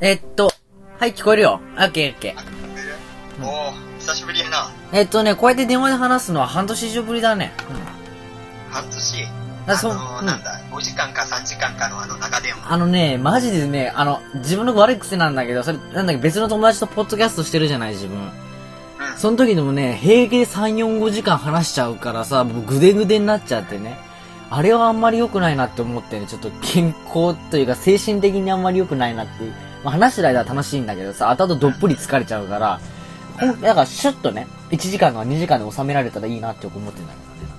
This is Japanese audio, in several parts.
えっと、はい、聞こえるよ。オッケーオッケー。おお久しぶりやな。えっとね、こうやって電話で話すのは半年以上ぶりだね。半年？あそうあのーうんなんだ、5時間か3時間かのあの長電話。あのね、マジでね、あの、自分の悪い癖なんだけど、それ、なんだっけ、別の友達とポッドキャストしてるじゃない、自分。うん。その時でもね、平気で3、4、5時間話しちゃうからさ、もうグデグデになっちゃってね。あれはあんまり良くないなって思ってね、ちょっと健康というか精神的にあんまり良くないなっていう。まあ、話してる間は楽しいんだけどさ、後々どっぷり疲れちゃうから、だからシュッとね、1時間とか2時間で収められたらいいなって思ってんだけどね。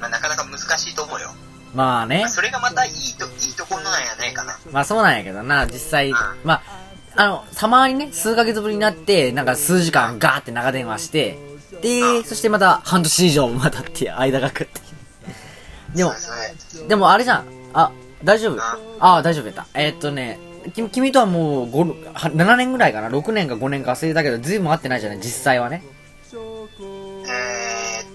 まあ、なかなか難しいと思うよ。まあねまあ、。それがまたいいと、いいところなんやないかな。まあそうなんやけどな、実際、まあ、あの、たまにね、数ヶ月ぶりになって、なんか数時間ガーって長電話して、で、そしてまた半年以上またって間がくって。でも、でもあれじゃん。あ、大丈夫あああ、大丈夫やった。えーっとね、君君とはもう5、は7年ぐらいかな ?6 年か5年か忘れたけど、ずいぶん会ってないじゃない？実際はね。えー、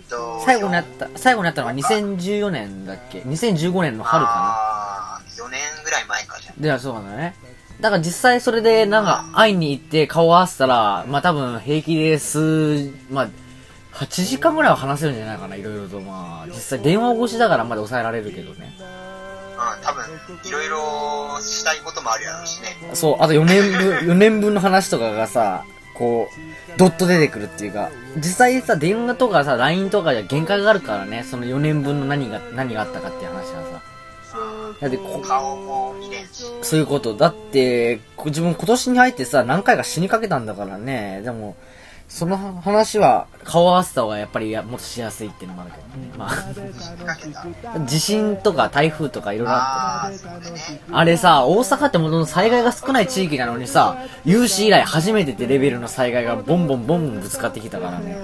っと、最後に会った、最後に会ったのは2014年だっけ ?2015 年の春かあー4年ぐらい前かじゃん。な。で、そうなんだね。だから実際それでなんか会いに行って顔を合わせたら、まあ多分平気で数、まあ、8時間ぐらいは話せるんじゃないかな、いろいろと。まあ、実際電話越しだからまだ抑えられるけどね。うん、多分、いろいろしたいこともあるやろうしね。そう、あと4年分、4年分の話とかがさ、こう、ドッと出てくるっていうか、実際さ、電話とかさ、LINE とかじゃ限界があるからね、その4年分の何が、何があったかっていう話がさ。だってこ、顔も見れんし。そういうこと。だって、こ自分今年に入ってさ、何回か死にかけたんだからね。でも、その話は顔合わせた方がやっぱりやもっとしやすいっていうのもあるけどね。ま。あ、地震とか台風とかいろいろあってあれさ、大阪ってもともと災害が少ない地域なのにさ、有史以来初めてってレベルの災害がボンボンボンボンぶつかってきたからね。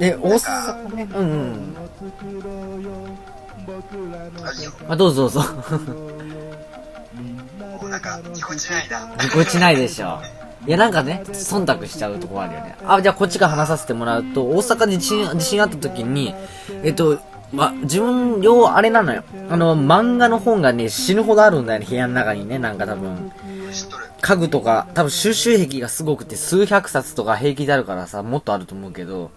で、大阪ね、うんうん。あどうぞどうぞ。も うなんか、ぎこちないな。ぎこちないでしょ。いや、なんかね、忖度しちゃうとこあるよね。あ、じゃあこっちから話させてもらうと、大阪で地震、地震あった時に、えっと、ま、自分用、あれなのよ。あの、漫画の本がね、死ぬほどあるんだよね、部屋の中にね、なんか多分。家具とか、多分収集癖がすごくて数百冊とか平気であるからさ、もっとあると思うけど、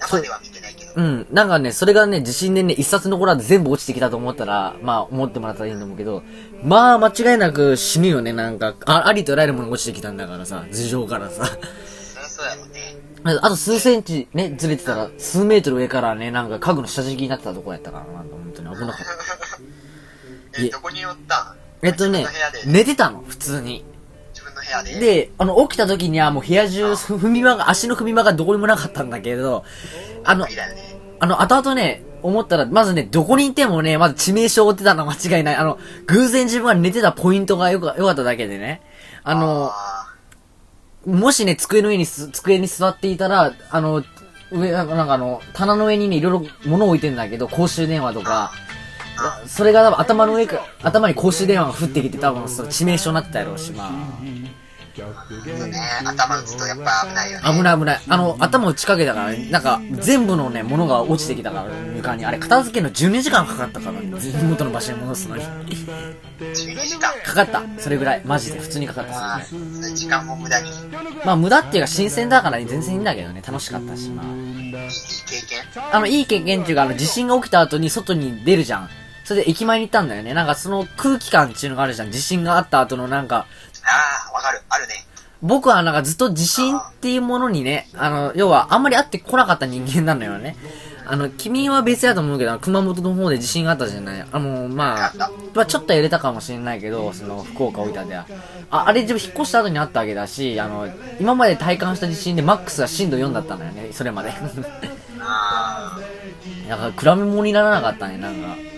生では見てないけど。うん、なんかね、それがね、地震でね、一冊残らず全部落ちてきたと思ったら、まあ、思ってもらったらいいと思うけど、まあ、間違いなく死ぬよね、なんか、あありとあらゆるものが落ちてきたんだからさ、頭上からさ。そうやろね。あと数センチね、ずれてたら、数メートル上からね、なんか家具の下敷きになってたとこやったからな、本当に危なかった。い え、えどこにおったん？えっとね寝てたの、普通に。部屋で。で、あの、起きた時にはもう部屋中、踏み場が、足の踏み場がどこにもなかったんだけど、あの。あの、後々ね、思ったら、まずね、どこにいてもね、まず致命傷を負ってたのは間違いない。あの、偶然自分が寝てたポイントがよかよかっただけでね。あの、あもしね、机の上にす、机に座っていたら、あの、上、なんかあの、棚の上にね、いろいろ物を置いてんだけど、公衆電話とか、それが多分頭の上か、頭に公衆電話が降ってきて多分その致命傷になってたやろうし、まあ。ね。頭打つとやっぱ危ないよね。危ない危ない。あの、頭打ちかけたからね、なんか、全部のね、物が落ちてきたから、床に。あれ、片付けるの12時間かかったからね、元の場所に戻すのに。12時間。かかった。それぐらい。マジで。普通にかかった。あそれぐらい時間も無駄に。まあ、無駄っていうか、新鮮だからね、全然いいんだけどね、楽しかったし、まあ。いい経験あの、いい経験っていうか、あの、地震が起きた後に外に出るじゃん。それで駅前に行ったんだよね。なんかその空気感っていうのがあるじゃん。地震があった後のなんか、ああ、わかる。あるね。僕はなんかずっと地震っていうものにね、あの、要はあんまり会ってこなかった人間なのよね。あの、君は別やと思うけど、熊本の方で地震があったじゃない。あの、まあ、まあちょっと揺れたかもしれないけど、その、福岡大分では。あ、あれ自分引っ越した後にあったわけだし、あの、今まで体感した地震でマックスが震度4だったのよね、それまで。あ なんか、比べ物にならなかったね、なんか。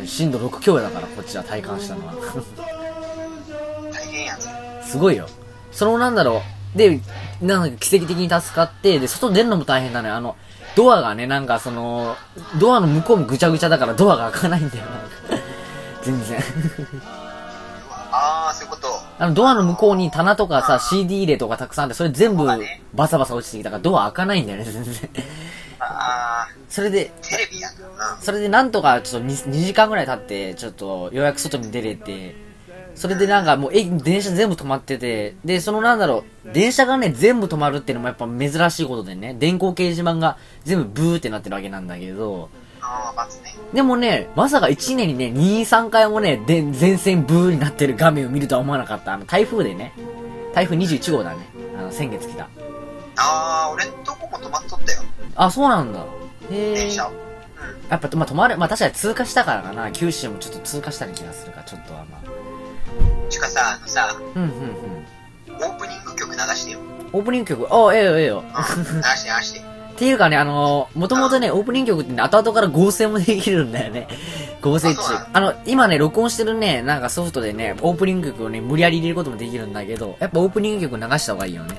当に震度6強だから、こっちは体感したのは。あ、大変やつ。すごいよ。そのなんだろう。で、なんか奇跡的に助かって、で、外出るのも大変なのよ。あの、ドアがね、なんかその、ドアの向こうもぐちゃぐちゃだからドアが開かないんだよ。全然。ああ、そういうこと。あの、ドアの向こうに棚とかさ、CD 入れとかたくさんあって、それ全部バサバサ落ちてきたから、ドア開かないんだよね、全然。ああ、それで、テレビやんな。うん。それでなんとかちょっと 2, 2時間ぐらい経って、ちょっとようやく外に出れて、それでなんかもう、え、電車全部止まってて、で、そのなんだろう、電車がね、全部止まるっていうのもやっぱ珍しいことでね、電光掲示板が全部ブーってなってるわけなんだけど。でもね、まさか1年にね、2、3回もね、で、前線ブーになってる画面を見るとは思わなかった。あの、台風でね、台風21号だね。あの、先月来た。ああ、俺んとこも止まっとったよ。あ、そうなんだ。へえ。電車。うん。やっぱ、まあ、止まる、まあ、確かに通過したからかな。九州もちょっと通過したり気がするから、ちょっとはまあ。しかさ、あのさ、うん、うん、うん。オープニング曲流してよ。オープニング曲、あ、ええよ、ええよ。うん。流して流して。っていうかね、あのー、もともとね、オープニング曲ってね、後々から合成もできるんだよね。合成中あ。あの、今ね、録音してるね、なんかソフトでね、オープニング曲をね、無理やり入れることもできるんだけど、やっぱオープニング曲流した方がいいよね。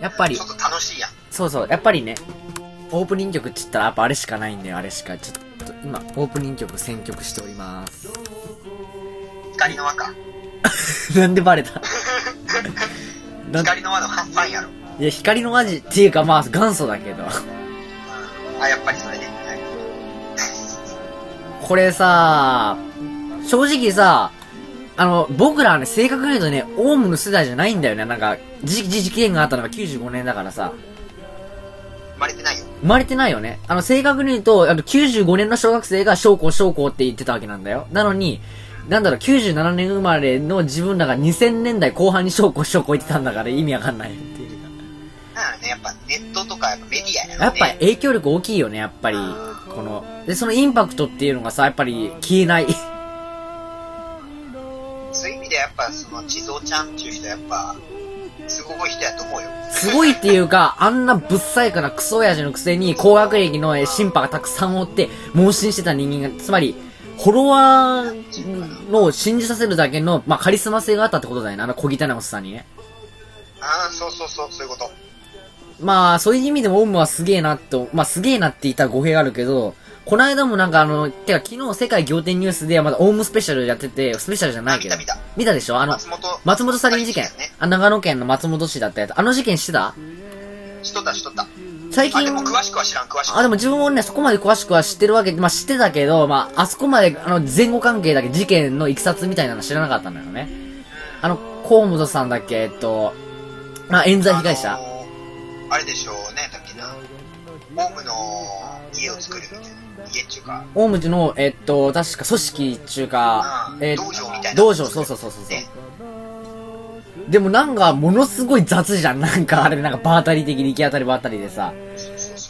やっぱりちょ、っと楽しいやん。そうそう、やっぱりね、オープニング曲って言ったらやっぱあれしかないんだよ、あれしか。ちょっと、今、オープニング曲選曲しております。光の輪か。なんでバレた？光の輪のファンやろ。いや、光の味っていうかまあ元祖だけど。あ、やっぱりそれね。これさ、正直さ、あの、僕らはね、正確に言うとね、オウムの世代じゃないんだよね。なんか、じ、じ、事件があったのが95年だからさ、生まれてないよ。生まれてないよね。あの、正確に言うと、あの、95年の小学生が将校将校って言ってたわけなんだよ。なのに、なんだろう、97年生まれの自分らが2000年代後半に将校将校言ってたんだから意味わかんないっていうか。ね、やっぱネットとかやっぱメディアやろね。やっぱり影響力大きいよね、やっぱり。この、で、そのインパクトっていうのがさ、やっぱり消えない。でやっぱその地蔵ちゃんっていう人はやっぱ、すごい人やと思うよ。すごいっていうか、あんなぶっさいからクソ親父のくせに高学歴のえ審判がたくさんおって、盲信してた人間が、つまり、フォロワーの信じさせるだけの、まあ、カリスマ性があったってことだよね、あの小汚いおっさんにね。ああ、そうそうそう、そういうこと。まあ、そういう意味でもオウムはすげえなと、まあ、すげえなって言ったら語弊があるけど、この間もなんかあの、てか昨日世界仰天ニュースでまだオウムスペシャルやってて、スペシャルじゃないけど。あ見た見た見たでしょ？あの、松本、松本サリン事件ね。あ、長野県の松本市だったやつ。あの事件してた？しとったしとった。最近あ、でも詳しくは知らん、詳しくあ、でも自分もね、そこまで詳しくは知ってるわけ、まあ知ってたけど、まあ、あそこまで、あの、前後関係だけ事件のいきさつみたいなの知らなかったんだよね。あの、河本さんだっけ、えっと、あ、冤罪被害者。ああれでしょうね、だっけな。ホームの家を作るみたいな。家っていうか、オウムの、えっと、確か組織っていうか、うんえ道場みたいな道場、そうそうそうそうそう。ね。でもなんか、ものすごい雑じゃん。なんか、あれなんか、場当たり的に行き当たり場当たりでさ。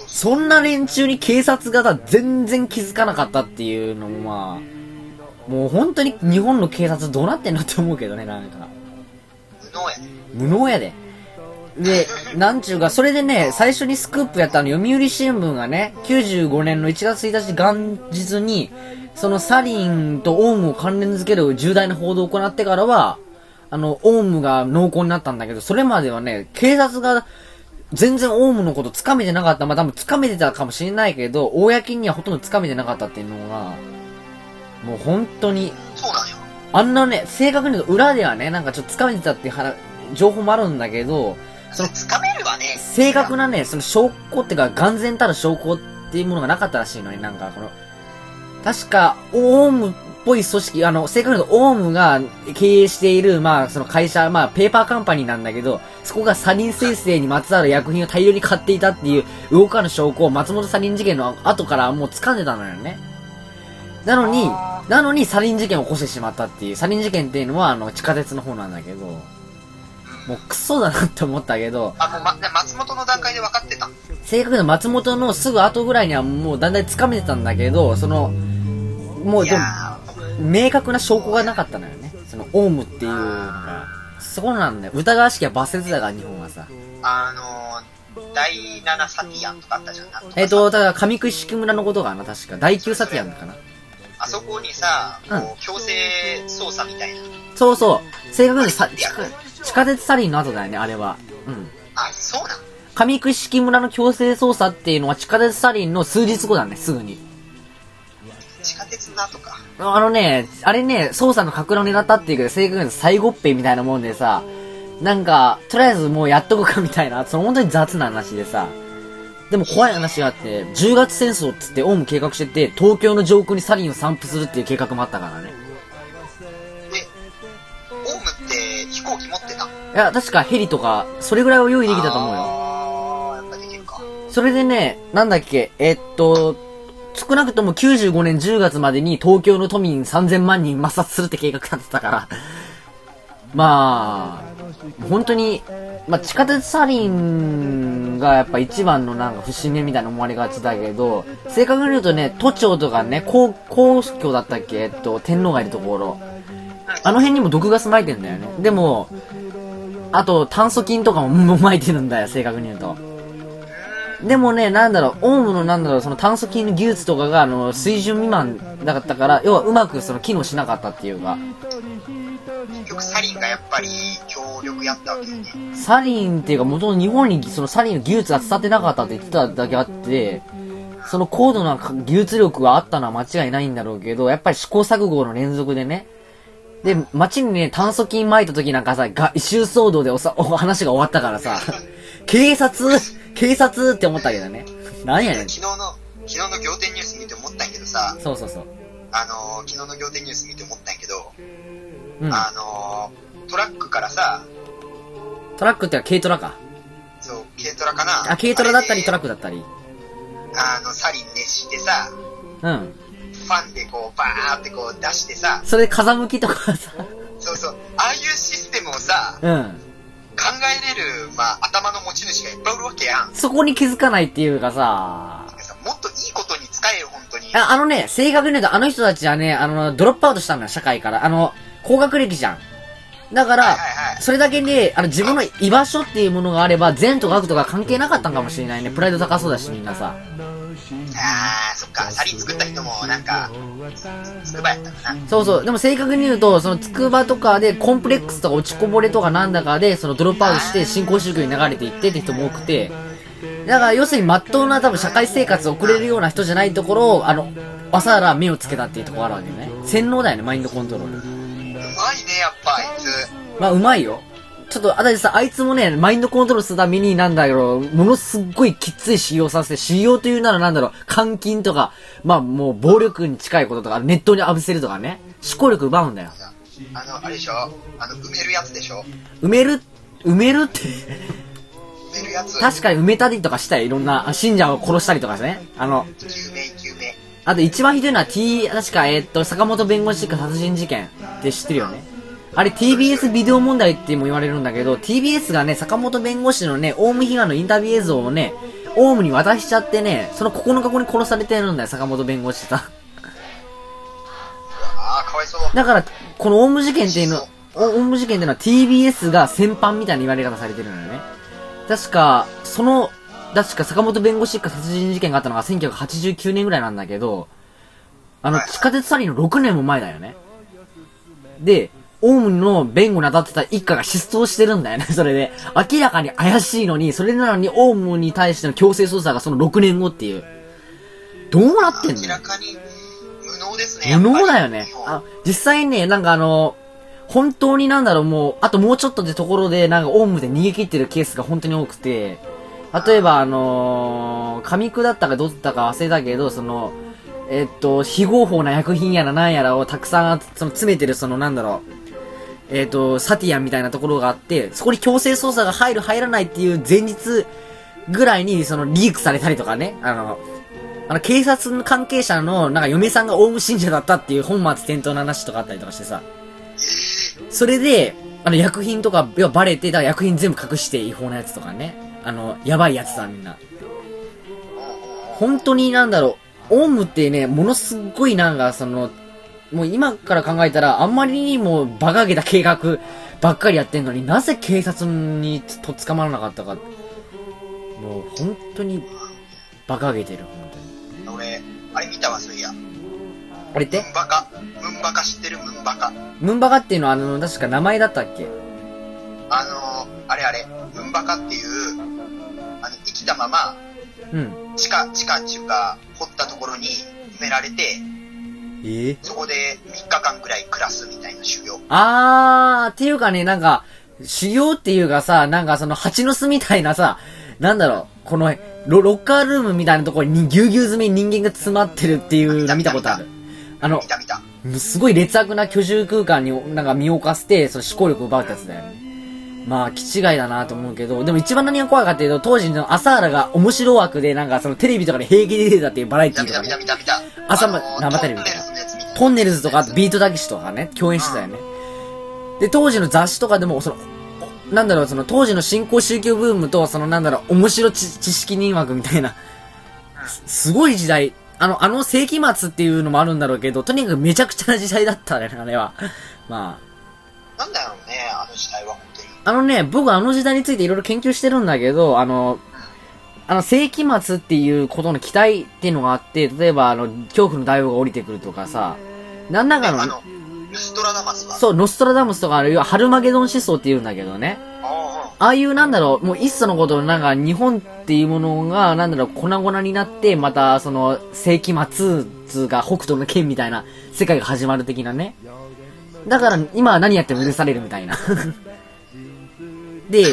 そんな連中に警察がさ全然気づかなかったっていうのもまあ、もう本当に日本の警察どうなってんのって思うけどね、なんか。無能やね。無能やで。で、なんちゅうか、それでね、最初にスクープやったあの、読売新聞がね、95年の1月1日元日に、そのサリンとオウムを関連づける重大な報道を行ってからは、あの、オウムが濃厚になったんだけど、それまではね、警察が全然オウムのこと掴めてなかった。まあ、多分掴めてたかもしれないけど、公にはほとんど掴めてなかったっていうのが、もう本当に、そうなんよ。あんなね、正確に言うと裏ではね、なんかちょっと掴めてたっていう話情報もあるんだけど、そのつかめるわね。正確なね、その証拠ってか、眼前たる証拠っていうものがなかったらしいのに、なんかこの、確か、オウムっぽい組織、あの、正確に言うと、オウムが経営している、まあ、その会社、まあ、ペーパーカンパニーなんだけど、そこがサリン生成にまつわる薬品を大量に買っていたっていう動かぬ証拠を松本サリン事件の後からもう掴んでたのよね。なのに、なのにサリン事件を起こしてしまったっていう、サリン事件っていうのは、あの、地下鉄の方なんだけど、もうクソだなって思ったけど、あ、もう、ま、松本の段階で分かってた。正確に松本のすぐ後ぐらいにはもうだんだん掴めてたんだけど、その、もうでも、明確な証拠がなかったのよね。その、オウムっていうのが。そうなんだよ。疑わしきは罰せだから、日本はさ。ーあのー、第7サティアンとかあったじゃん。えっ、と、だから、上久敷村のことがな、確か。第9サティアンかな。あそこにさ、うんこう、強制捜査みたいな。そうそう。正確にさ、地下地下鉄サリンの後だよね、あれは。うん。あ、そうなん上久敷村の強制捜査っていうのは地下鉄サリンの数日後だね、すぐに。地下鉄の後か。あのね、あれね、捜査の格論を狙ったっていうけど、正確に最後っぺみたいなもんでさ、なんか、とりあえずもうやっとこうかみたいな、その本当に雑な話でさ、でも怖い話があって、10月戦争っつってオウム計画してて、東京の上空にサリンを散布するっていう計画もあったからね。いや、確かヘリとか、それぐらいは用意できたと思うよ。できるか。それでね、なんだっけ、えっと、少なくとも95年10月までに東京の都民3000万人抹殺するって計画立てたから、まあ、本当に、まあ、地下鉄サリンがやっぱ一番のなんか節目みたいな思われがちだけど、正確に言うとね、都庁とかね、皇皇居だったっけ？えっと、天皇がいるところ。あの辺にも毒ガス撒いてんだよね。でも、あと炭素菌とかも撒いてるんだよ、正確に言うと。でもね、なんだろう、オウムのなんだろう、その炭素菌の技術とかが、あの、水準未満だったから、要はうまくその機能しなかったっていうか、結局サリンがやっぱり協力やったわけよね。サリンっていうか、元々日本にそのサリンの技術が伝わってなかったって言ってただけあって、その高度な技術力があったのは間違いないんだろうけど、やっぱり試行錯誤の連続でね、で、街にね、炭素菌撒いた時なんかさ、が、異臭騒動でおさ、お話が終わったからさ、警察警察って思ったけどね。なんやねん。昨日の、昨日の仰天ニュース見て思ったんやけどさ、そうそうそう。あのー昨日の仰天ニュース見て思ったんやけど、うん。あのートラックからさ、トラックってのは軽トラか。そう、軽トラかなあ、軽トラだったりトラック。クだったり。あの、サリン熱してさ、うん。ファンでこう、バーってこう出してさ、それ風向きとかさ、そうそう、ああいうシステムをさ、うん。考えれる、まあ、頭の持ち主がいっぱいおるわけやん。そこに気づかないっていうかさ、さもっといいことに使えよ、本当に。ああのね、正確に言うとあの人たちはね、あの、ドロップアウトしたのよ、社会から。あの、高学歴じゃん。だから、はいはいはいそれだけで、あの、自分の居場所っていうものがあれば、善とか悪とか関係なかったんかもしれないね。プライド高そうだし、みんなさ。あー、そっか、サリン作った人もなんか、つくばやったかな。そうそう。でも正確に言うと、その、つくばとかで、コンプレックスとか落ちこぼれとかなんだかで、その、ドロップアウトして、新興宗教に流れていってって人も多くて、だから、要するに、まっとうな多分社会生活を送れるような人じゃないところを、あの、朝原目をつけたっていうところがあるわけね。洗脳だよね、マインドコントロール。うまいね、やっぱ、あいつ。まあ、うまいよ。ちょっと、あたりさ、あいつもね、マインドコントロールするために、なんだろう、ものすっごいきっつい使用させて、使用というならなんだろう、監禁とか、まあ、もう、暴力に近いこととか、ネットに浴びせるとかね、思考力奪うんだよ。あの、あれでしょ？あの、埋めるやつでしょ？埋める、埋めるって、埋めるやつ。確かに埋めたりとかしたよ、いろんな、あ信者を殺したりとかね。あの、救命、救命。あと一番ひどいのは T、確か、えーっと、坂本弁護士一家殺人事件って知ってるよね。あれ TBS ビデオ問題っても言われるんだけど、TBS がね、坂本弁護士のね、オウム被害のインタビュー映像をね、オウムに渡しちゃってね、その9日後に殺されてるんだよ、坂本弁護士さん。あー、かわいそう。だから、このオウム事件っていうの、オウム事件っていうのは TBS が先般みたいな言われ方されてるのよね。確か、その、確か坂本弁護士一家殺人事件があったのが1989年ぐらいなんだけど、あの、地下鉄サリンの6年も前だよね。で、オウムの弁護に当たってた一家が失踪してるんだよね、それで。明らかに怪しいのに、それなのにオウムに対しての強制捜査がその6年後っていう。どうなってんの？明らかに無能ですね。無能だよねあ、実際ね、なんかあの、本当になんだろう、もう、あともうちょっとでところで、なんか、オウムで逃げ切ってるケースが本当に多くて、例えばあのー、上区だったかどうだったか忘れたけど、その、えっと、非合法な薬品やらなんやらをたくさん、その、詰めてる、その、なんだろう、えっと、サティアンみたいなところがあって、そこに強制捜査が入る入らないっていう前日ぐらいに、その、リークされたりとかね、あの、あの、警察の関係者の、なんか嫁さんがオウム信者だったっていう本末転倒な話とかあったりとかしてさ。それで、あの、薬品とかがバレて、だから薬品全部隠して違法なやつとかね。あの、やばいやつだ、みんな。本当になんだろう、オウムってね、ものすっごいなんか、その、もう今から考えたら、あんまりにも馬鹿げた計画ばっかりやってんのになぜ警察にとっ捕まらなかったか。もう本当に馬鹿げてる、本当に。俺、あれ見たわ、そういや。あれって？ムンバカ。ムンバカ知ってるムンバカ。ムンバカっていうのはあの、確か名前だったっけ？あのー、あれあれ、ムンバカっていう、あの、生きたまま、うん。地下、地下っていうか、掘ったところに埋められて、えそこで3日間くらい暮らすみたいな修行。あー、っていうかね、なんか、修行っていうかさ、なんかその蜂の巣みたいなさ、なんだろう、このロ、ロッカールームみたいなところにぎゅうぎゅう詰めに人間が詰まってるっていうの見たことある。あの見、た見た。すごい劣悪な居住空間になんか身を犯して、その思考力を奪うってやつだよね。まあ、気違いだなと思うけど、でも一番何が怖いかっていうと、当時の朝原が面白枠で、なんかそのテレビとかで平気で出てたっていうバラエティーとかね。朝まあのー生テレビみたいなトンネルズのやつ見たトンネルズとか、あとビートたけしとかね、共演してたよね。で、当時の雑誌とかでも、その、おなんだろう、その当時の新興宗教ブームと、そのなんだろう、面白知知識人枠みたいな、すすごい時代、あの、あの世紀末っていうのもあるんだろうけど、とにかくめちゃくちゃな時代だったね、あれは。まあ。なんだろうね、あの時代は本当に。あのね、僕あの時代についていろいろ研究してるんだけど、あの、あの、世紀末っていうことの期待っていうのがあって、例えばあの、恐怖の大王が降りてくるとかさ、なんだかの、あの、ルストラダマス。そう、ノストラダムスとかあるいはハルマゲドン思想って言うんだけどね。あああいうなんだろう、もういっそのこと、なんか日本っていうものが、なんだろう、粉々になって、またその世紀末つうか北斗の剣みたいな世界が始まる的なね。だから今は何やっても許されるみたいな。で、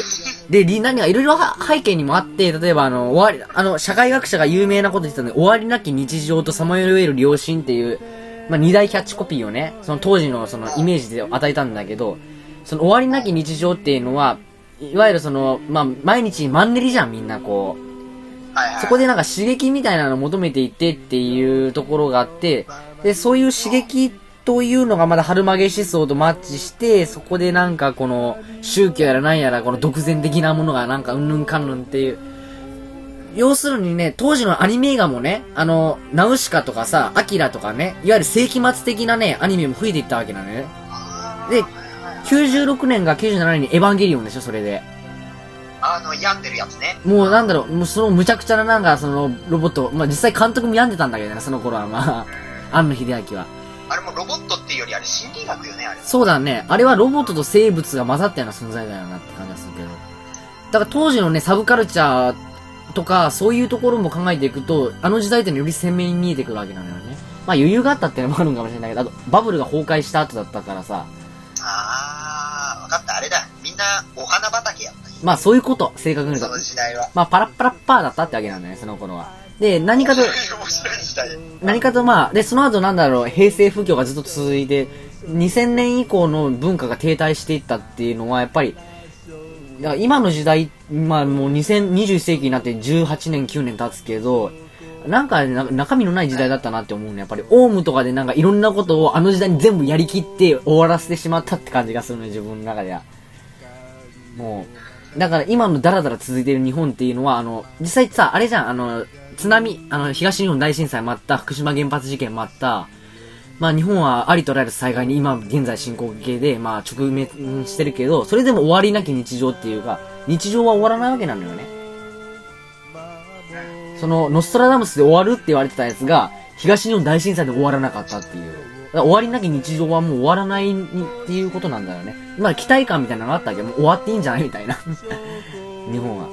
で、り何がいろいろは背景にもあって、例えばあの、終わり、あの、社会学者が有名なこと言ってたので、終わりなき日常とさまよえる良心っていう、まあ、二大キャッチコピーをね、その当時のそのイメージで与えたんだけど、その終わりなき日常っていうのは、いわゆるその、まあ、毎日マンネリじゃん、みんなこう。そこでなんか刺激みたいなのを求めていってっていうところがあって、で、そういう刺激というのがまだ春曲げ思想とマッチして、そこでなんかこの宗教やらなんやらこの独善的なものがなんかうんぬんかんぬんっていう。要するにね、当時のアニメ映画もね、あの、ナウシカとかさ、アキラとかね、いわゆる世紀末的なね、アニメも増えていったわけなのよね。で、96年が97年にエヴァンゲリオンでしょ、それで。あの、病んでるやつね。もうなんだろう、もうそのむちゃくちゃななんかそのロボット、まあ実際監督も病んでたんだけどね、その頃はまあ、庵野秀明は。あれもロボットっていうよりあれ心理学よね、あれ。そうだね、あれはロボットと生物が混ざったような存在だよなって感じがするけど。だから当時のね、サブカルチャーとか、そういうところも考えていくと、あの時代ってより鮮明に見えてくるわけなのよね。まあ余裕があったっていうのもあるんかもしれないけど、あとバブルが崩壊した後だったからさ、あー、わかった、あれだ。みんなお花畑やった。まあそういうこと、正確に言そうのと。時代は。まあパラッパラッパーだったってわけなんだよね、その頃は。で、何かと。何かとまあ、で、その後なんだろう、平成不況がずっと続いて、2000年以降の文化が停滞していったっていうのは、やっぱり、だから今の時代、まあもう2021世紀になって18年、9年経つけど、なんか中身のない時代だったなって思うね。やっぱり、オウムとかでなんかいろんなことをあの時代に全部やりきって終わらせてしまったって感じがするね、自分の中では。もう、だから今のダラダラ続いてる日本っていうのは、あの、実際さ、あれじゃん、あの、津波、あの、東日本大震災もあった、福島原発事件もあった、まあ日本はありとらゆる災害に今現在進行形で、まあ直面してるけど、それでも終わりなき日常っていうか、日常は終わらないわけなのよね。その、ノストラダムスで終わるって言われてたやつが、東日本大震災で終わらなかったっていう。終わりなき日常はもう終わらないにっていうことなんだよね。まあ期待感みたいなのがあったけど、もう終わっていいんじゃないみたいな。日本は。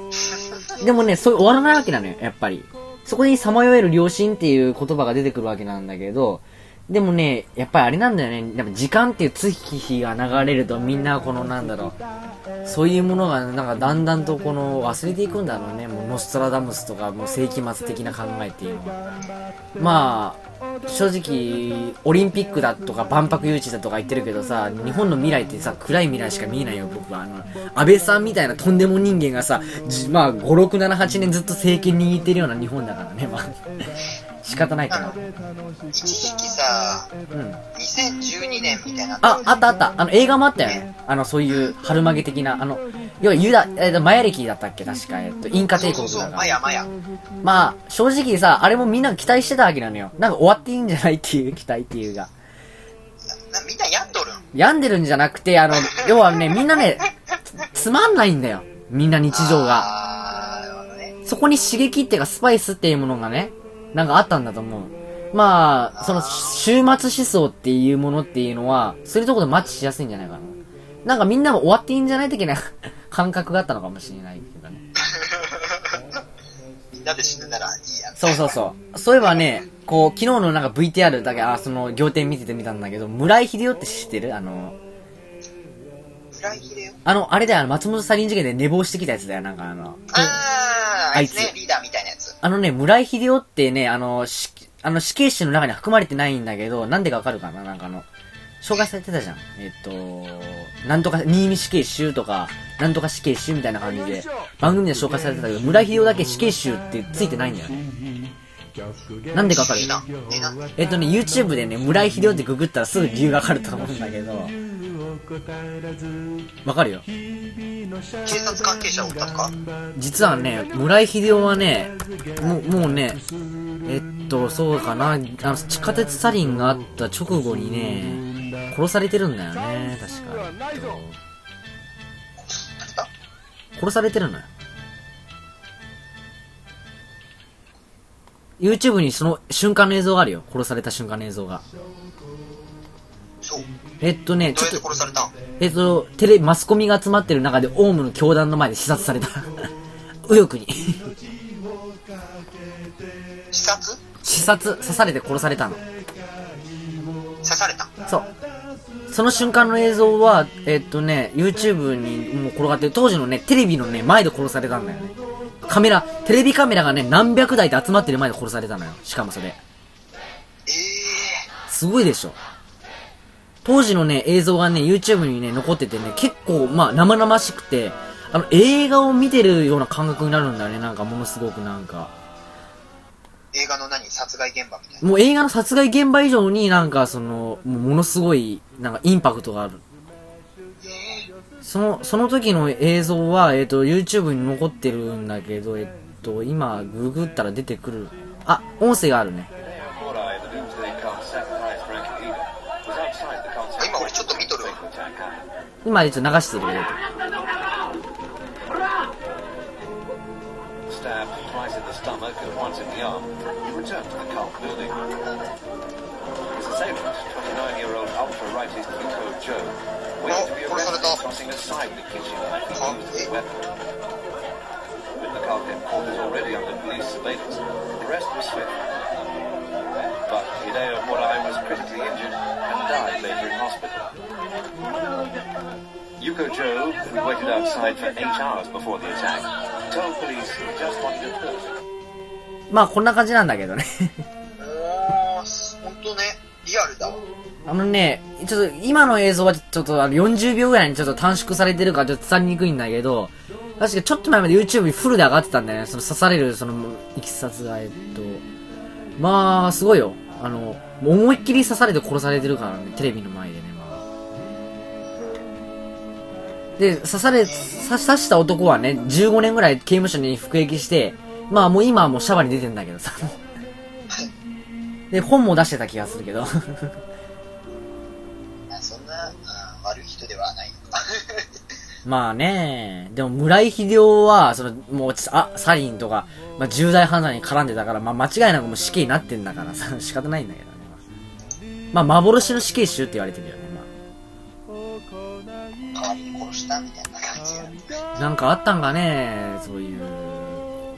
でもね、そういう終わらないわけなのよ、やっぱり。そこにさまよえる良心っていう言葉が出てくるわけなんだけど、でもね、やっぱりあれなんだよね。やっぱ時間っていう月日が流れるとみんなこのなんだろう。そういうものがなんかだんだんとこの忘れていくんだろうね。もうノストラダムスとかもう世紀末的な考えっていうのは。まあ、正直、オリンピックだとか万博誘致だとか言ってるけどさ、日本の未来ってさ、暗い未来しか見えないよ、僕は。あの、安倍さんみたいなとんでも人間がさ、まあ、5、6、7、8年ずっと政権握ってるような日本だからね、まあ。仕方ないかな。一時期さ、うん。2012年みたいな。あ、あったあった。あの、映画もあったよね。あの、そういう、春曲げ的な、あの、要はユダ、えっ、と、マヤ歴だったっけ？確か、えっと、インカ帝国だから。マヤマヤ。まあ、正直さ、あれもみんな期待してたわけなのよ。なんか終わっていいんじゃないっていう期待っていうが。なみんな病んどるん？病んでるんじゃなくて、あの、要はね、みんなね、つつまんないんだよ。みんな日常が。そこに刺激っていうか、スパイスっていうものがね、なんかあったんだと思う。まあ、その、終末思想っていうものっていうのは、そういうところでマッチしやすいんじゃないかな。なんかみんなも終わっていいんじゃない的な 感覚があったのかもしれないけどね。みんなで死ぬならいいや。そうそうそう。そういえばね、こう、昨日のなんか VTR だけ、あ、その、仰天見ててみたんだけど、村井秀夫って知ってる？あの、村井秀夫？あの、あれだよ、松本サリン事件で寝坊してきたやつだよ、なんかあの。あー、あいつね、リーダーみたいな。あのね、村井秀夫ってね、あの、しあの死刑囚の中に含まれてないんだけど、なんでかわかるかな？なんかあの、紹介されてたじゃん。えっと、なんとか、新見死刑囚とか、なんとか死刑囚みたいな感じで、番組で紹介されてたけど、村井秀夫だけ死刑囚ってついてないんだよね。なんでかわかる。えっとね、YouTube でね、村井秀夫ってググったらすぐ理由がわかると思うんだけど、わかるよ。警察関係者おったとか？実はね、村井秀夫はね、もう、もうね、えっと、そうかな、あの、地下鉄サリンがあった直後にね、殺されてるんだよね、確か。えっと殺されてるのよ。YouTube にその瞬間の映像があるよ。殺された瞬間の映像が。えっとね、ちょっと、殺されたん？えっと、テレビ、マスコミが集まってる中で、オウムの教団の前で視察された。右翼に。自殺？視察、刺されて殺されたの。刺されたん？そう。その瞬間の映像は、えっとね、YouTube にもう転がってる、当時のね、テレビのね、前で殺されたんだよね。カメラ、テレビカメラがね、何百台って集まってる前で殺されたのよ。しかもそれ。ええすごいでしょ。当時のね、映像がね、YouTube にね、残っててね、結構、まあ、生々しくて、あの、映画を見てるような感覚になるんだよね。なんか、ものすごくなんか。ー、映画の何？殺害現場みたいな。もう映画の殺害現場以上になんか、その、ものすごい、なんか、インパクトがある。えその、その時の映像は、えっ、と、YouTube に残ってるんだけど、えっと、今、ググったら出てくる。あ、音声があるね。Morai, the Doomsday Cult sacrifice Frankie Eden, was outside the cult's 今俺ちょっと見とるわ。attack. 今、一応流してるけど。Stabbed twice in Yuko ールまあこんな感じなんだけどね。本当ね、リアルだ。あのね、ちょっと今の映像はちょっと40秒ぐらいにちょっと短縮されてるからちょっと伝わりにくいんだけど、確かちょっと前まで YouTube にフルで上がってたんだよね、その刺されるその行き札が、えっと。まあ、すごいよ。あの、思いっきり刺されて殺されてるからね、テレビの前でね。で、刺され、刺刺した男はね、15年ぐらい刑務所に服役して、まあもう今はもうシャワーに出てんだけどさ。で、本も出してた気がするけど。あそんな、あ悪い人ではないのか。まあね、でも村井秀夫は、その、もう、あ、サリンとか、まあ重大犯罪に絡んでたから、まあ間違いなくもう死刑になってんだからさ、仕方ないんだけどね。まあ、まあ幻の死刑囚って言われてるよしたみたいな感じ。なんかあったんかね、そういう。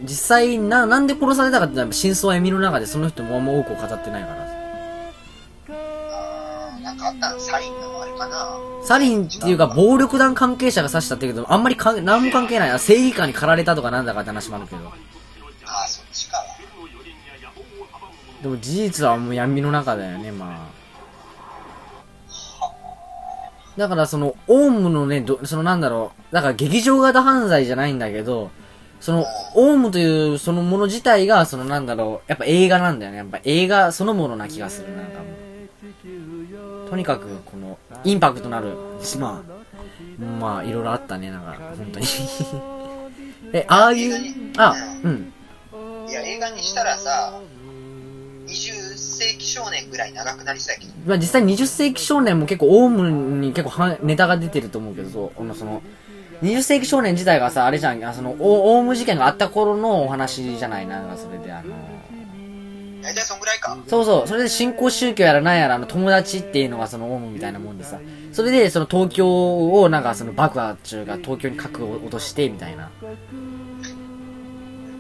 実際、な、なんで殺されたかって真相は闇の中でその人もあんま多くを語ってないから。あーなんかあったんサリンのあれかな。サリンっていうか、暴力団関係者が刺したって言うけど、あんまりかん、なんも関係ない。正義感に駆られたとかなんだかって話もあるけど。あーそっちか。でも事実はもう闇の中だよね、まあ。だからその、オウムのね、どそのなんだろう、だから劇場型犯罪じゃないんだけど、その、オウムというそのもの自体が、そのなんだろう、やっぱ映画なんだよね。やっぱ映画そのものな気がする、なんかもう。とにかく、この、インパクトのある、まあ、まあ、いろいろあったね、なんか、本当に。え、ああいう、あ、うん。いや、映画にしたらさ、20世紀少年ぐらい長くなりそうやけど。まあ実際20世紀少年も結構オウムに結構はネタが出てると思うけど、そう、その、20世紀少年自体がさ、あれじゃん、あその、オオウム事件があった頃のお話じゃない？なんかそれであの、大体そんぐらいか。そうそう、それで新興宗教やらなんやらあの友達っていうのがそのオウムみたいなもんでさ、それでその東京をなんかその爆破中が東京に核を落としてみたいな。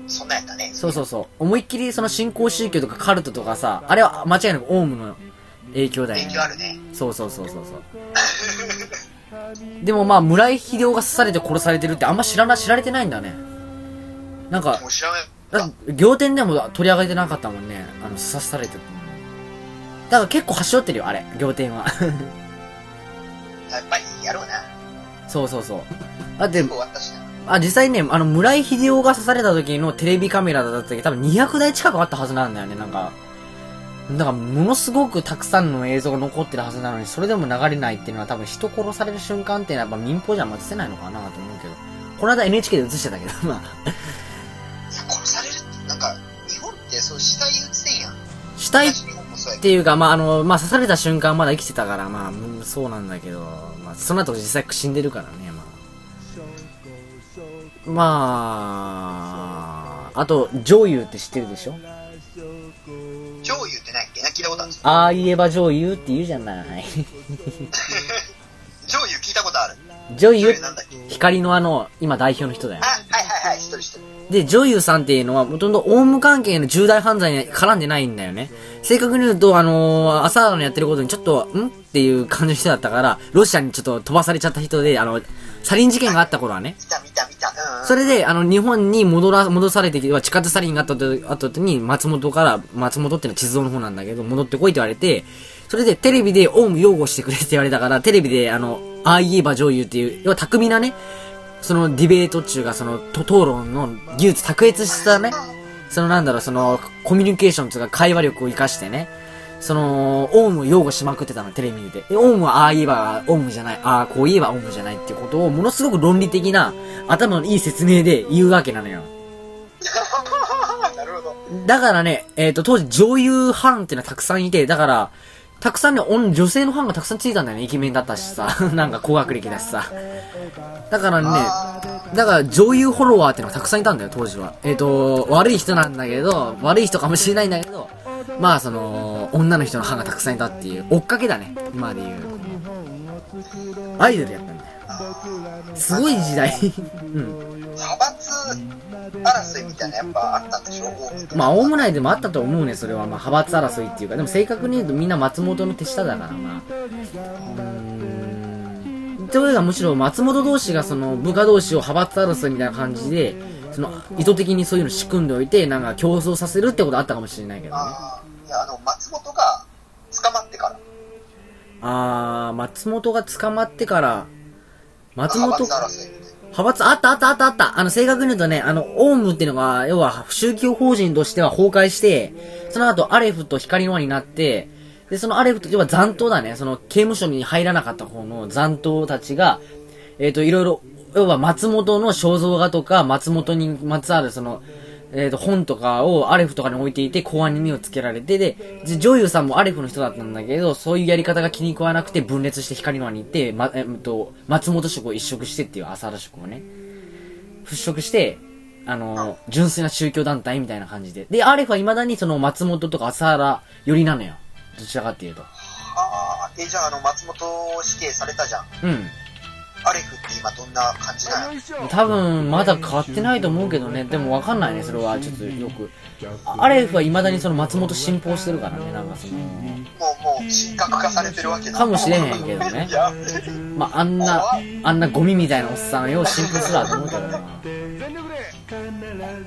そんなんやったね。そうそうそう。思いっきりその新興宗教とかカルトとかさ、あれは間違いなくオウムの影響だよね。影響あるね。そうそうそうそうそう。でもまあ、村井秀夫が刺されて殺されてるってあんま知らな、知られてないんだね。なんかも、う知らない。仰天でも取り上げてなかったもんね。あの、刺されてる。だから結構端折ってるよ、あれ、仰天は。やっぱりやろうな。そうそうそう。だって、終わったしな。あ、実際ね、あの、村井秀夫が刺された時のテレビカメラだった時、多分200台近くあったはずなんだよね、なんか。だから、ものすごくたくさんの映像が残ってるはずなのに、それでも流れないっていうのは多分人殺される瞬間っていうのはやっぱ民放じゃ待てせないのかなと思うけど。この間 NHK で映してたけど、まあ。いや、殺されるって、なんか、日本ってそう死体映せんやん。死体っていうか、まあ、あの、まあ、刺された瞬間まだ生きてたから、まあ、うんそうなんだけど、まあ、その後実際死んでるからね、まあ。まあ、あと、女優って知ってるでしょ？ど、上優ってないっけ？な聞いたことあるんですああ言えば女優って言うじゃない。上優聞いた。女優光のあの、今代表の人だよあ、。はいはいはい、一人一人。で、女優さんっていうのは、もともとオウム関係の重大犯罪に絡んでないんだよね。正確に言うと、あのー、朝原のやってることにちょっと、ん？っていう感じの人だったから、ロシアにちょっと飛ばされちゃった人で、あの、サリン事件があった頃はね。見た見た見た。うん、うん。それで、あの、日本に戻ら、戻されてきて、地下鉄サリンがあった後後に、松本から、松本っていうのは地図の方なんだけど、戻ってこいって言われて、それでテレビでオウム擁護してくれって言われたから、テレビで、あの、ああ言えば女優っていう、要は巧みなね、そのディベート中が、その、と討論の技術卓越したね、そのなんだろう、その、コミュニケーションというか会話力を活かしてね、その、オウムを擁護しまくってたの、テレビで。でオウムはああ言えばオウムじゃない、ああこう言えばオウムじゃないっていうことを、ものすごく論理的な、頭のいい説明で言うわけなのよ。なるほど。だからね、えっ、と、当時女優ファンっていうのはたくさんいて、だから、たくさんね、女女性のファンがたくさんついたんだよね。イケメンだったしさ。なんか高学歴だしさ。だからね、だから女優フォロワーってのがたくさんいたんだよ、当時は。えっ、と、悪い人なんだけど、悪い人かもしれないんだけど、まあその、女の人のファンがたくさんいたっていう、追っかけだね。今で言う。アイドルやったんだよ。すごい時代。うん。争いみたいなやっぱあったんでしょまあ、オウム内でもあったと思うね、それは。まあ、派閥争いっていうか、でも正確に言うとみんな松本の手下だから、まあ。うーん。というか、むしろ松本同士がその部下同士を派閥争いみたいな感じで、その意図的にそういうの仕組んでおいて、なんか競争させるってことあったかもしれないけどね。ああ、いや、あの、松本が捕まってから、あー、松本が捕まってから、松本。派閥、あったあったあったあった。あの、正確に言うとね、あの、オウムっていうのが、要は、宗教法人としては崩壊して、その後、アレフと光の輪になって、で、そのアレフと、要は残党だね、その、刑務所に入らなかった方の残党たちが、えっ、と、いろいろ、要は松本の肖像画とか、松本にまつわるその、えっ、と、本とかをアレフとかに置いていて、公安に目をつけられて、で、で女優さんもアレフの人だったんだけど、そういうやり方が気に食わなくて分裂して光の輪に行って、ま、えっと、松本色を一色してっていう朝原色をね、払拭して、あの、純粋な宗教団体みたいな感じで。で、アレフは未だにその松本とか朝原寄りなのよ。どちらかっていうと。ああ、え、じゃああの、松本死刑されたじゃん。うん。アレフって今どんな感じなの多分、まだ変わってないと思うけどね。でもわかんないね、それは。ちょっとよく。あアレフは未だにその松本信奉してるからね、なんかその、もう、もう、神格化されてるわけだ。かもしれへんけどねまあ、あんな、あんなゴミみたいなおっさんよ、信奉するわと思うけどな。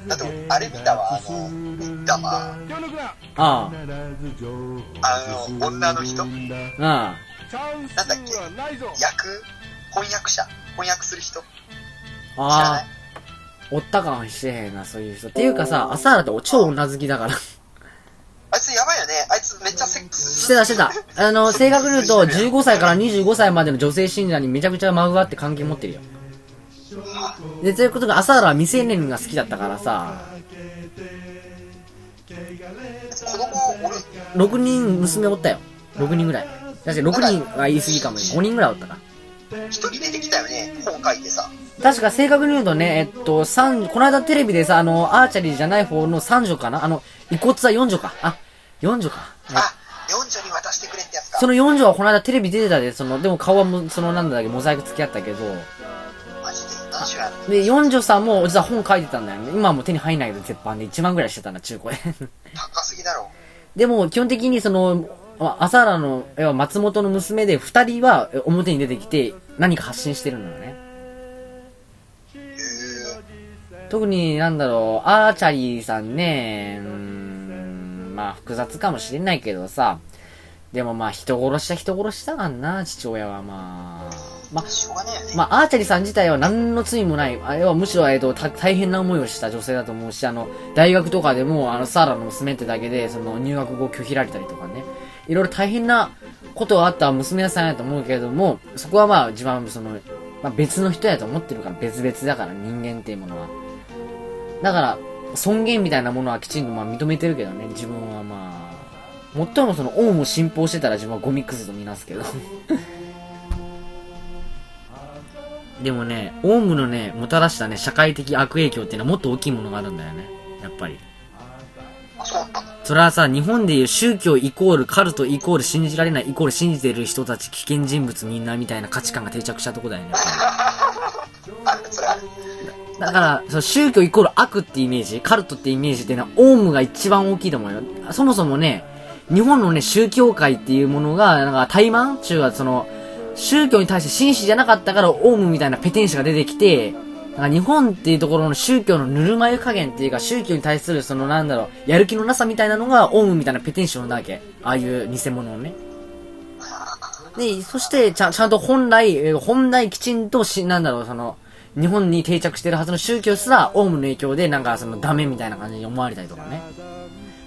だって、あれ見たわ、あの、ミッタマー。ああの、女の人あ、なんだっあけ？役？翻訳者翻訳する人？知あ、ああ、おったかもしれへんな、そういう人。っていうかさ、朝原って超女好きだから。あいつやばいよね。あいつめっちゃセックスしてたしてた。あの、正確に言うと、15歳から25歳までの女性信者にめちゃくちゃマグワって関係持ってるよ。で、ということが、朝原は未成年が好きだったからさ、子供おる6人娘おったよ。6人ぐらい。確か6人は言い過ぎかもね。5人ぐらいおったか。一人出てきたよね。本書いてさ。確か正確に言うとね、えっと、三、この間テレビでさ、あの、アーチャリーじゃない方の三女かな？あの、遺骨は4女か。あ、4女か。あ、四女に渡してくれってやつか。その4女はこの間テレビ出てたで、その、でも顔はも、そのなんだっけ、モザイク付き合ったけど、マジで？何種やで、四女さんも実は本書いてたんだよね。今はもう手に入んないけど、絶版で1万ぐらいしてたんだ、中古で。高すぎだろ。でも、基本的にその、まあ朝原の、要は松本の娘で二人はえ表に出てきて何か発信してるのよね。特になんだろう、アーチャリーさんね、ん、まあ複雑かもしれないけどさ、でもまあ人殺しは人殺しだからな、父親はまあ。ましょうがないよね。まあ、アーチャリさん自体は何の罪もない、あれはむしろ、えっと、た大変な思いをした女性だと思うし、あの、大学とかでも、あの、サーラの娘ってだけで、その、入学後拒否られたりとかね、いろいろ大変なことがあった娘さんやと思うけれども、そこはまあ、自分はその、まあ、別の人やと思ってるから、別々だから、人間っていうものは。だから、尊厳みたいなものはきちんとまあ認めてるけどね、自分はまあ、最もその、オウムを信奉してたら自分はゴミクズとみなすけど。でもね、オウムのね、もたらしたね、社会的悪影響っていうのはもっと大きいものがあるんだよね。やっぱり。あ、そうなんだ。それはさ、日本でいう宗教イコールカルトイコール信じられないイコール信じてる人たち危険人物みんなみたいな価値観が定着したとこだよね。だから、その宗教イコール悪ってイメージ、カルトってイメージっていうのは、オウムが一番大きいと思うよ。そもそもね、日本のね、宗教界っていうものが、なんか、怠慢中はその、宗教に対して真摯じゃなかったから、オウムみたいなペテン師が出てきて、日本っていうところの宗教のぬるま湯加減っていうか、宗教に対するそのなんだろう、やる気のなさみたいなのが、オウムみたいなペテン師を生んだわけ。ああいう偽物をね。で、そして、ちゃん、ちゃんと本来、本来きちんとし、なんだろう、その、日本に定着してるはずの宗教すら、オウムの影響で、なんか、その、ダメみたいな感じに思われたりとかね。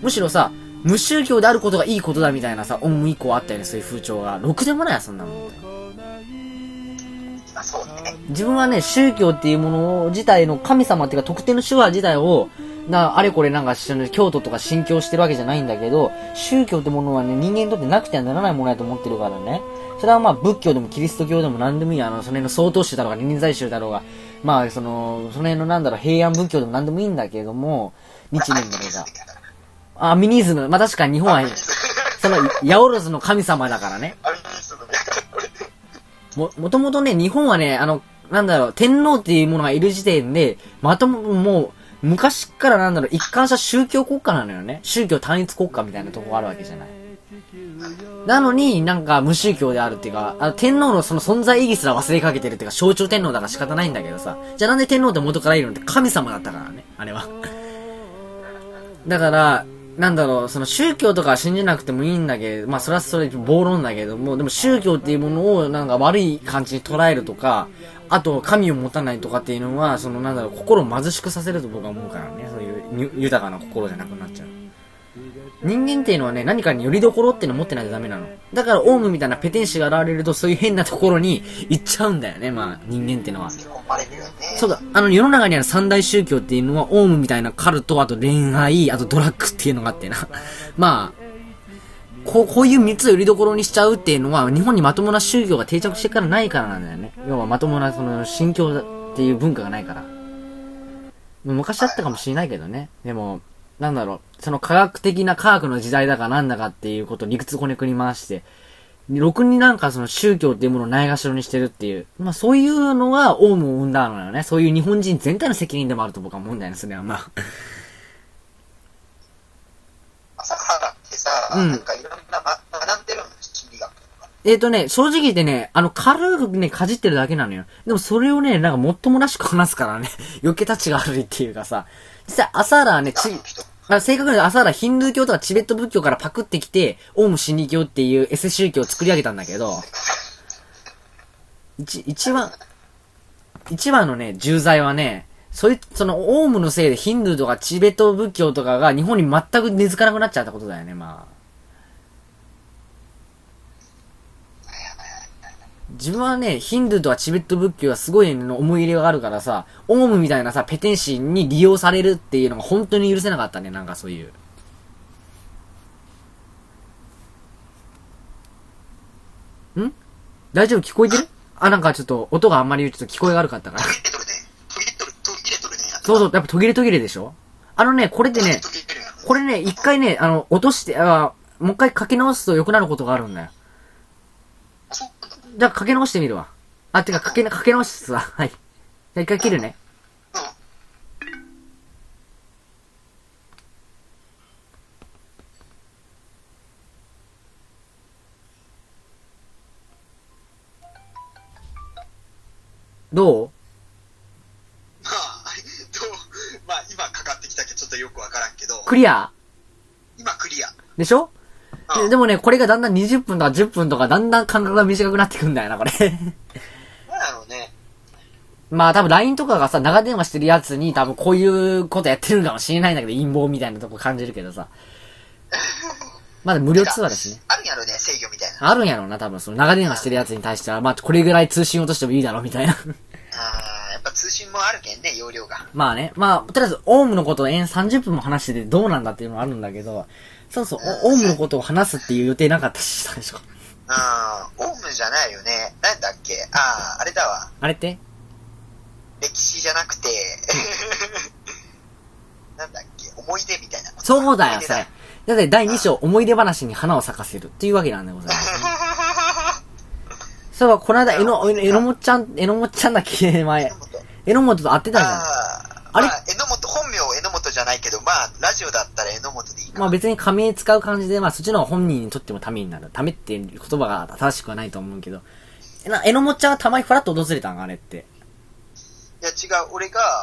むしろさ、無宗教であることがいいことだみたいなさ、オウム以降あったよね、そういう風潮が。ろくでもないや、そんなの。あ、そうね。自分はね、宗教っていうもの自体の神様っていうか特定の手話自体を、な、あれこれなんか京都とか信教してるわけじゃないんだけど、宗教ってものはね、人間にとってなくてはならないものやと思ってるからね。それはまあ仏教でもキリスト教でも何でもいい、あの、その辺の曹洞宗だろうが、臨済宗だろうが、まあその、その辺のなんだろう、平安仏教でも何でもいいんだけれども、日ア蓮だろうが。あ、ミニズム。まあ確かに日本は、その、ヤオロズの神様だからね。も、もともとね、日本はね、あの、なんだろう、天皇っていうものがいる時点で、まとも、もう、昔っからなんだろう、一貫した宗教国家なのよね。宗教単一国家みたいなとこがあるわけじゃない。なのになんか無宗教であるっていうか、あの天皇のその存在意義すら忘れかけてるっていうか、象徴天皇だから仕方ないんだけどさ。じゃあなんで天皇って元からいるのって神様だったからね、あれは。だから、なんだろう、その宗教とか信じなくてもいいんだけど、まあそれはそれ暴論だけども、でも宗教っていうものをなんか悪い感じに捉えるとか、あと神を持たないとかっていうのは、そのなんだろう、心を貧しくさせると僕は思うからね、そういう豊かな心じゃなくなっちゃう。人間っていうのはね、何かによりどころっていうのを持ってないとダメなの。だから、オウムみたいなペテン師が現れると、そういう変なところに 行っちゃうんだよね、まあ、人間っていうのは。そうだ、あの、世の中にある三大宗教っていうのは、オウムみたいなカルト、あと恋愛、あとドラッグっていうのがあってな。まあ、こう、こういう三つをよりどころにしちゃうっていうのは、日本にまともな宗教が定着してからないからなんだよね。要はまともな、その、信教っていう文化がないから。昔あったかもしれないけどね。でも、なんだろう、その科学的な科学の時代だかなんだかっていうことを理屈こねくり回して、ろくになんかその宗教っていうものをないがしろにしてるっていう。まあそういうのがオウムを生んだのよね。そういう日本人全体の責任でもあると僕は思うんだよね、それはまあ。朝原ってさ、うんなんかいろんな、ま、学んでるの心理学とか。えっ、とね、正直言ってね、あの、軽くね、かじってるだけなのよ。でもそれをね、なんかもっともらしく話すからね、余計立ちが悪いっていうかさ、実際朝原はね、ちあ、正確に朝原ヒンドゥー教とかチベット仏教からパクってきて、オウム真理教っていうエセ宗教を作り上げたんだけど、一、一番、一番のね、重罪はね、そい、その、オウムのせいでヒンドゥーとかチベット仏教とかが日本に全く根付かなくなっちゃったことだよね、まあ。自分はね、ヒンドゥーとかチベット仏教はすごいの思い入れがあるからさ、オウムみたいなさ、ペテンシーに利用されるっていうのが本当に許せなかったね、なんかそういう。ん？大丈夫？聞こえてる？あ、なんかちょっと音があんまりちょっと聞こえが悪かったから。そうそう、やっぱ途切れ途切れでしょ？あのね、これでね、これね、一回ね、あの、落として、あもう一回書き直すと良くなることがあるんだよ。じゃあ書き直してみるわ。あ、てか書けな、書き直すわ。はい。じゃあ一回切るね。うん。どう？まあ、どう、まあ今かかってきたけどちょっとよくわからんけど、クリア？今クリア。でしょ？うんででもね、これがだんだん20分とか10分とかだんだん間隔が短くなってくんだよな、これ。まあ多分 LINE とかがさ、長電話してるやつに多分こういうことやってるかもしれないんだけど、陰謀みたいなとこ感じるけどさ。まだ無料通話だしね。あるんやろね、制御みたいな。あるんやろうな、多分その長電話してるやつに対しては、まあこれぐらい通信落としてもいいだろうみたいな。あーやっぱ通信もあるけんね、容量が。まあね、まあ、とりあえず、オウムのことを延30分も話しててどうなんだっていうのはあるんだけど、そうそう、おオウムのことを話すっていう予定なかったし、最初。うん、オウムじゃないよね。なんだっけ？ああ、あれだわ。あれって？歴史じゃなくて、なんだっけ？思い出みたいなこと。そうだよ、それ。だって第2章、思い出話に花を咲かせるっていうわけなんでございます、ね。そういえば、この間、えの、えのもっちゃん、えのもっちゃんだっけ、前。えのもとと会ってたじゃん。ああ、あれ？まあ、榎本、本名榎本じゃないけど、まあ、ラジオだったら榎本でいいかな。まあ別に仮名使う感じで、まあそっちの方が本人にとってもためになる。ためっていう言葉が正しくはないと思うけど。えな、えのもっちゃんがたまにフラッと訪れたん？あれって。いや、違う、俺が、